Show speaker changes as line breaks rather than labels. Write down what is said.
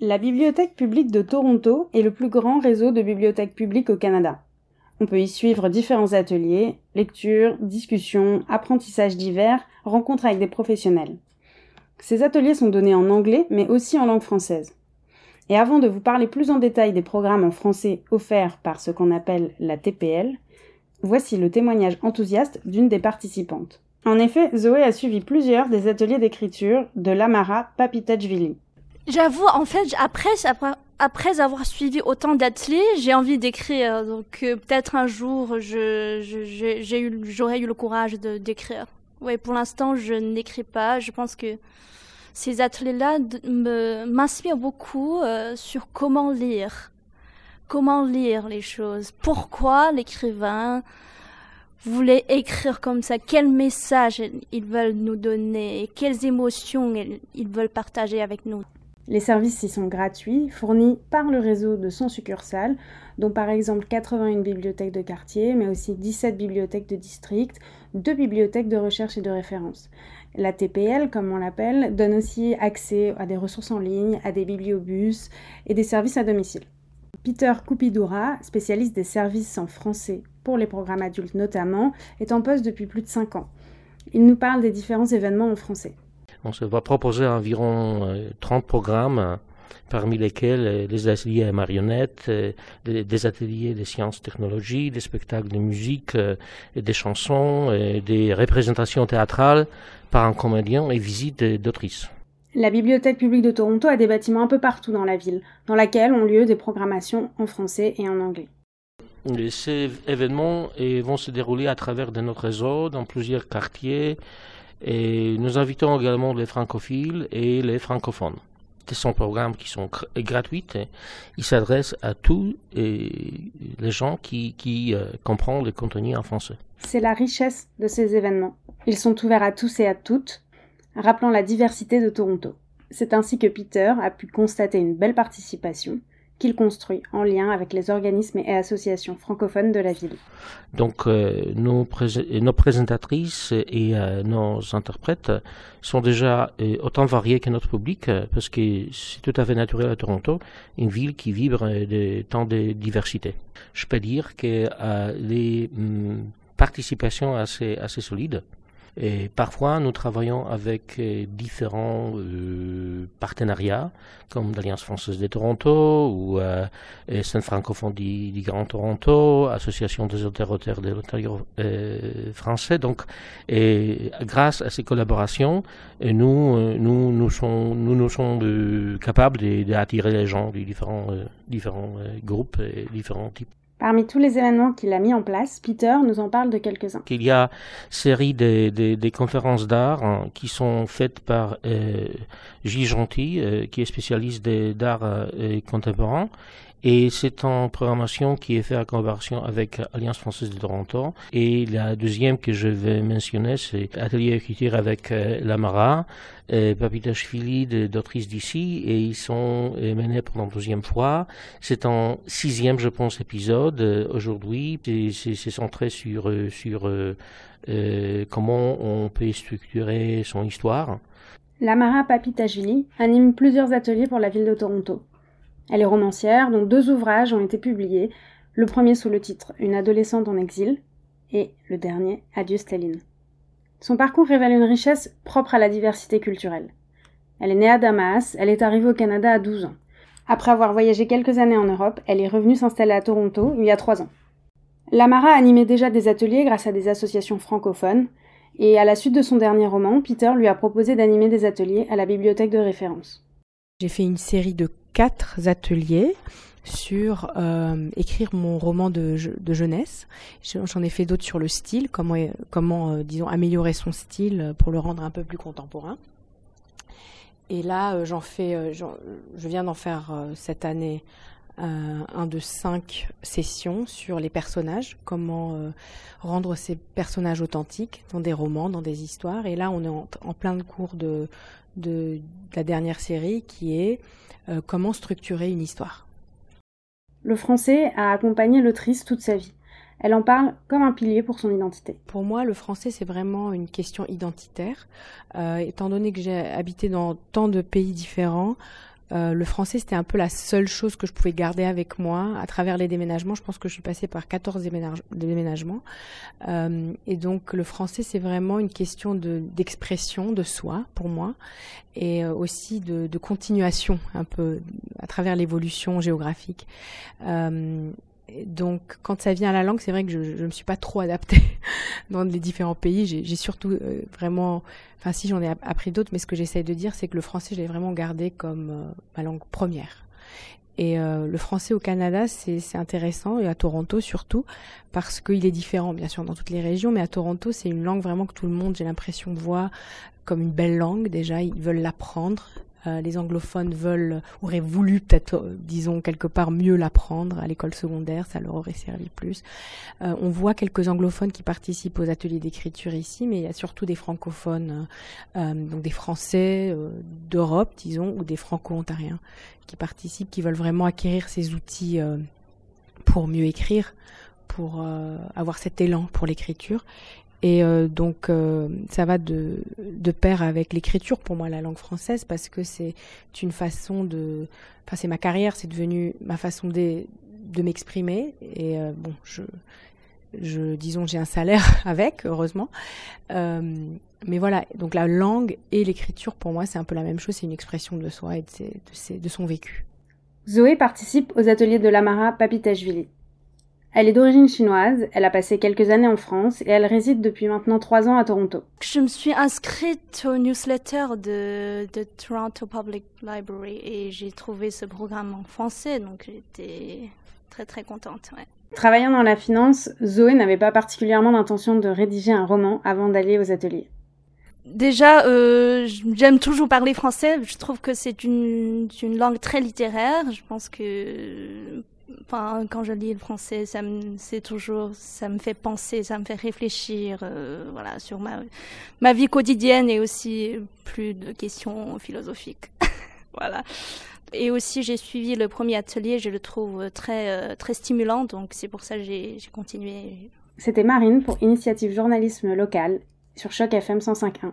La Bibliothèque publique de Toronto est le plus grand réseau de bibliothèques publiques au Canada. On peut y suivre différents ateliers, lectures, discussions, apprentissages divers, rencontres avec des professionnels. Ces ateliers sont donnés en anglais mais aussi en langue française. Et avant de vous parler plus en détail des programmes en français offerts par ce qu'on appelle la TPL, voici le témoignage enthousiaste d'une des participantes. En effet, Zoé a suivi plusieurs des ateliers d'écriture de Lamara Papitachvili.
J'avoue, en fait, après, après, avoir suivi autant d'ateliers, j'ai envie d'écrire. Donc euh, peut-être un jour, je, eu, j'aurai eu le courage d'écrire. Oui, pour l'instant, je n'écris pas. Je pense que ces ateliers-là m'inspirent beaucoup euh, sur comment lire, comment lire les choses, pourquoi l'écrivain voulait écrire comme ça, quel message ils veulent nous donner, quelles émotions ils veulent partager avec nous?
Les services y sont gratuits, fournis par le réseau de 100 succursales, dont par exemple 81 bibliothèques de quartier, mais aussi 17 bibliothèques de district, deux bibliothèques de recherche et de référence. La TPL, comme on l'appelle, donne aussi accès à des ressources en ligne, à des bibliobus et des services à domicile. Peter Coupidoura, spécialiste des services en français pour les programmes adultes notamment, est en poste depuis plus de 5 ans. Il nous parle des différents événements en français.
On se va proposer environ 30 euh, programmes, parmi lesquels les ateliers à marionnettes, euh, des ateliers de sciences technologies, des spectacles de musique, euh, des chansons, des représentations théâtrales par un comédien et visites d'autrices.
La Bibliothèque publique de Toronto a des bâtiments un peu partout dans la ville, dans laquelle ont lieu des programmations en français et en anglais.
Ces événements vont se dérouler à travers de notre réseau dans plusieurs quartiers, et nous invitons également les francophiles et les francophones. Ce sont programmes qui sont gratuits. Ils s'adressent à tous les gens qui, qui euh, comprennent le contenu en français.
C'est la richesse de ces événements. Ils sont ouverts à tous et à toutes, rappelant la diversité de Toronto. C'est ainsi que Peter a pu constater une belle participation, qu'il construit en lien avec les organismes et associations francophones de la ville.
Donc euh, nos, présentatrices et euh, nos interprètes sont déjà euh, autant variés que notre public parce que c'est tout à fait naturel à Toronto, une ville qui vibre de tant de diversité. Je peux dire que les hum, participations assez solides et parfois, nous travaillons avec euh, différents euh, partenariats, comme l'Alliance française de Toronto ou euh, Saint francophone du, du, Grand Toronto, Association des auteurs de l'Ontario euh, français. Donc, et grâce à ces collaborations, nous, nous, nous sommes, nous, nous sommes capables d'attirer les gens de différents, différents groupes et différents types.
Parmi tous les événements qu'il a mis en place, Peter nous en parle de quelques-uns.
Il y a série de, de, de conférences d'art hein, qui sont faites par euh, Gilles Gentil, euh, qui est spécialiste d'art euh, contemporain, et c'est en programmation qui est faite en collaboration avec Alliance française de Toronto. Et la deuxième que je vais mentionner, c'est Atelier écriture avec euh, Lamara, euh, Papitashvili d'autrice d'ici, et ils sont euh, menés pour la deuxième fois. C'est en sixième, je pense, épisode euh, aujourd'hui. C'est centré sur, sur comment on peut structurer son histoire.
Lamara Papitashvili anime plusieurs ateliers pour la ville de Toronto. Elle est romancière, dont deux ouvrages ont été publiés, le premier sous le titre Une adolescente en exil et le dernier Adieu Staline. Son parcours révèle une richesse propre à la diversité culturelle. Elle est née à Damas, elle est arrivée au Canada à 12 ans. Après avoir voyagé quelques années en Europe, elle est revenue s'installer à Toronto il y a trois ans. Lamara animait déjà des ateliers grâce à des associations francophones, et à la suite de son dernier roman, Peter lui a proposé d'animer des ateliers à la bibliothèque de référence.
J'ai fait une série de quatre ateliers sur euh, écrire mon roman de, jeunesse. J'en ai fait d'autres sur le style, comment, euh, disons, améliorer son style pour le rendre un peu plus contemporain. Et là, euh, j'en fais, je viens d'en faire cette année un de cinq sessions sur les personnages, comment rendre ces personnages authentiques dans des romans, dans des histoires. Et là, on est en, en plein de cours de, de, la dernière série qui est euh, comment structurer une histoire.
Le français a accompagné l'autrice toute sa vie. Elle en parle comme un pilier pour son identité.
Pour moi, le français, c'est vraiment une question identitaire. Euh, étant donné que j'ai habité dans tant de pays différents, euh, le français, c'était un peu la seule chose que je pouvais garder avec moi à travers les déménagements. Je pense que je suis passée par 14 déménagements. Euh, et donc, le français, c'est vraiment une question d'expression de, soi pour moi et euh, aussi de, continuation un peu à travers l'évolution géographique. Donc, quand ça vient à la langue, c'est vrai que je ne me suis pas trop adaptée dans les différents pays. J'ai surtout euh, vraiment, enfin si j'en ai appris d'autres, mais ce que j'essaie de dire, c'est que le français, je l'ai vraiment gardé comme euh, ma langue première. Et euh, le français au Canada, c'est intéressant, et à Toronto surtout, parce qu'il est différent, bien sûr, dans toutes les régions, mais à Toronto, c'est une langue vraiment que tout le monde, j'ai l'impression, voit comme une belle langue. Déjà, ils veulent l'apprendre. Euh, les anglophones veulent, auraient voulu peut-être, euh, disons quelque part, mieux l'apprendre à l'école secondaire, ça leur aurait servi plus. Euh, on voit quelques anglophones qui participent aux ateliers d'écriture ici, mais il y a surtout des francophones, donc des Français d'Europe, disons, ou des Franco-ontariens qui participent, qui veulent vraiment acquérir ces outils pour mieux écrire, pour avoir cet élan pour l'écriture. Et euh, donc euh, ça va de, de pair avec l'écriture pour moi la langue française parce que c'est une façon de, enfin c'est ma carrière, c'est devenu ma façon de, de m'exprimer et euh, bon je, je disons j'ai un salaire avec heureusement, mais voilà donc la langue et l'écriture pour moi c'est un peu la même chose, c'est une expression de soi et de, de, de son vécu.
Zoé participe aux ateliers de Lamara Papitashvili. Elle est d'origine chinoise, elle a passé quelques années en France et elle réside depuis maintenant trois ans à Toronto.
Je me suis inscrite au newsletter de, de Toronto Public Library et j'ai trouvé ce programme en français, donc j'étais très très contente.
Travaillant dans la finance, Zoé n'avait pas particulièrement l'intention de rédiger un roman avant d'aller aux ateliers.
Déjà, euh, j'aime toujours parler français. Je trouve que c'est une, une langue très littéraire. Je pense que Quand je lis le français, ça me, c'est toujours, ça me fait penser, ça me fait réfléchir, euh, voilà, sur ma, ma vie quotidienne et aussi plus de questions philosophiques, voilà. Et aussi, j'ai suivi le premier atelier, je le trouve très, euh, très stimulant, donc c'est pour ça que j'ai, j'ai continué.
C'était Marine pour Initiative Journalisme Local sur Choc FM 105.1.